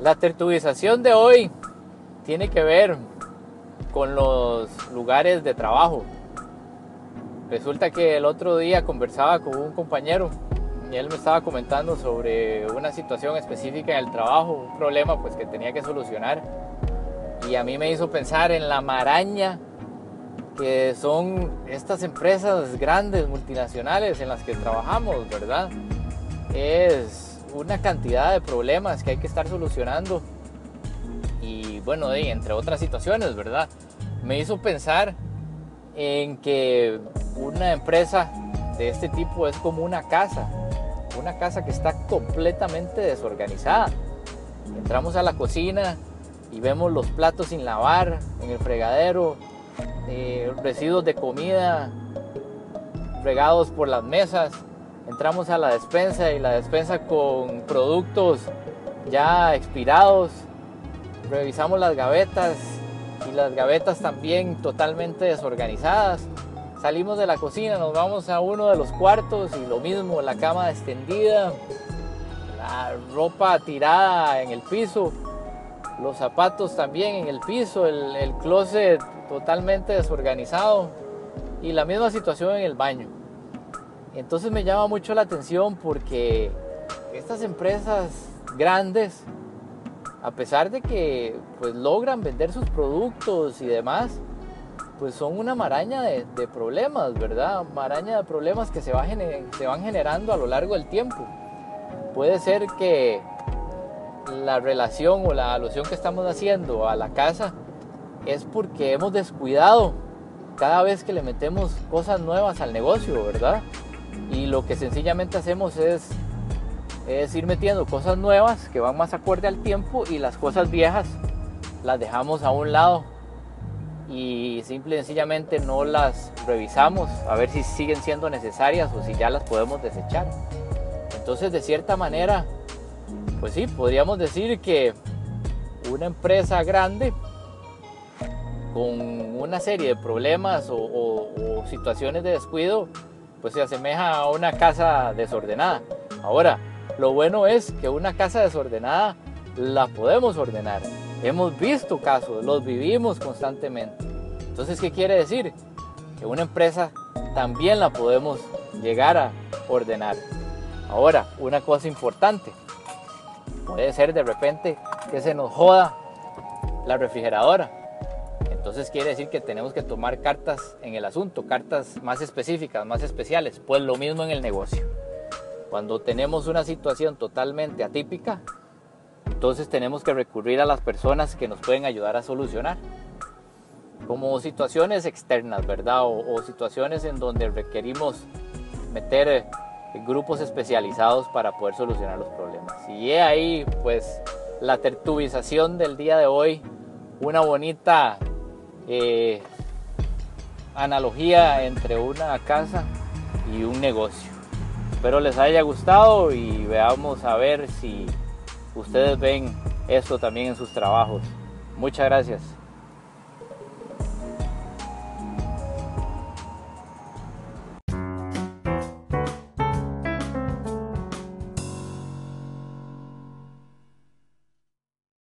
La tertubización de hoy tiene que ver con los lugares de trabajo. Resulta que el otro día conversaba con un compañero y él me estaba comentando sobre una situación específica en el trabajo, un problema pues que tenía que solucionar y a mí me hizo pensar en la maraña que son estas empresas grandes, multinacionales en las que trabajamos, ¿verdad? Es una cantidad de problemas que hay que estar solucionando y bueno, entre otras situaciones, ¿verdad? Me hizo pensar en que una empresa de este tipo es como una casa, una casa que está completamente desorganizada. Entramos a la cocina y vemos los platos sin lavar en el fregadero, eh, residuos de comida regados por las mesas. Entramos a la despensa y la despensa con productos ya expirados. Revisamos las gavetas y las gavetas también totalmente desorganizadas. Salimos de la cocina, nos vamos a uno de los cuartos y lo mismo, la cama extendida, la ropa tirada en el piso, los zapatos también en el piso, el, closet totalmente desorganizado y la misma situación en el baño. Entonces me llama mucho la atención porque estas empresas grandes, a pesar de que pues logran vender sus productos y demás, pues son una maraña de, problemas, ¿verdad? Maraña de problemas que se, se van generando a lo largo del tiempo. Puede ser que la relación o la alusión que estamos haciendo a la casa es porque hemos descuidado cada vez que le metemos cosas nuevas al negocio, ¿verdad? Y lo que sencillamente hacemos es, es ir metiendo cosas nuevas que van más acorde al tiempo y las cosas viejas las dejamos a un lado y simple y sencillamente no las revisamos a ver si siguen siendo necesarias o si ya las podemos desechar. Entonces, de cierta manera, pues sí, podríamos decir que una empresa grande con una serie de problemas o, situaciones de descuido, pues se asemeja a una casa desordenada. Ahora, lo bueno es que una casa desordenada la podemos ordenar. Hemos visto casos, los vivimos constantemente. Entonces, ¿qué quiere decir? Que una empresa también la podemos llegar a ordenar. Ahora, una cosa importante. Puede ser de repente que se nos joda la refrigeradora. Entonces quiere decir que tenemos que tomar cartas en el asunto, cartas más específicas, más especiales. Pues lo mismo en el negocio. Cuando tenemos una situación totalmente atípica, entonces tenemos que recurrir a las personas que nos pueden ayudar a solucionar. Como situaciones externas, ¿verdad? O, situaciones en donde requerimos meter eh, grupos especializados para poder solucionar los problemas. Y he ahí, pues, la tertubización del día de hoy, una bonita eh, analogía entre una casa y un negocio. Espero les haya gustado y veamos a ver si ustedes ven esto también en sus trabajos. Muchas gracias.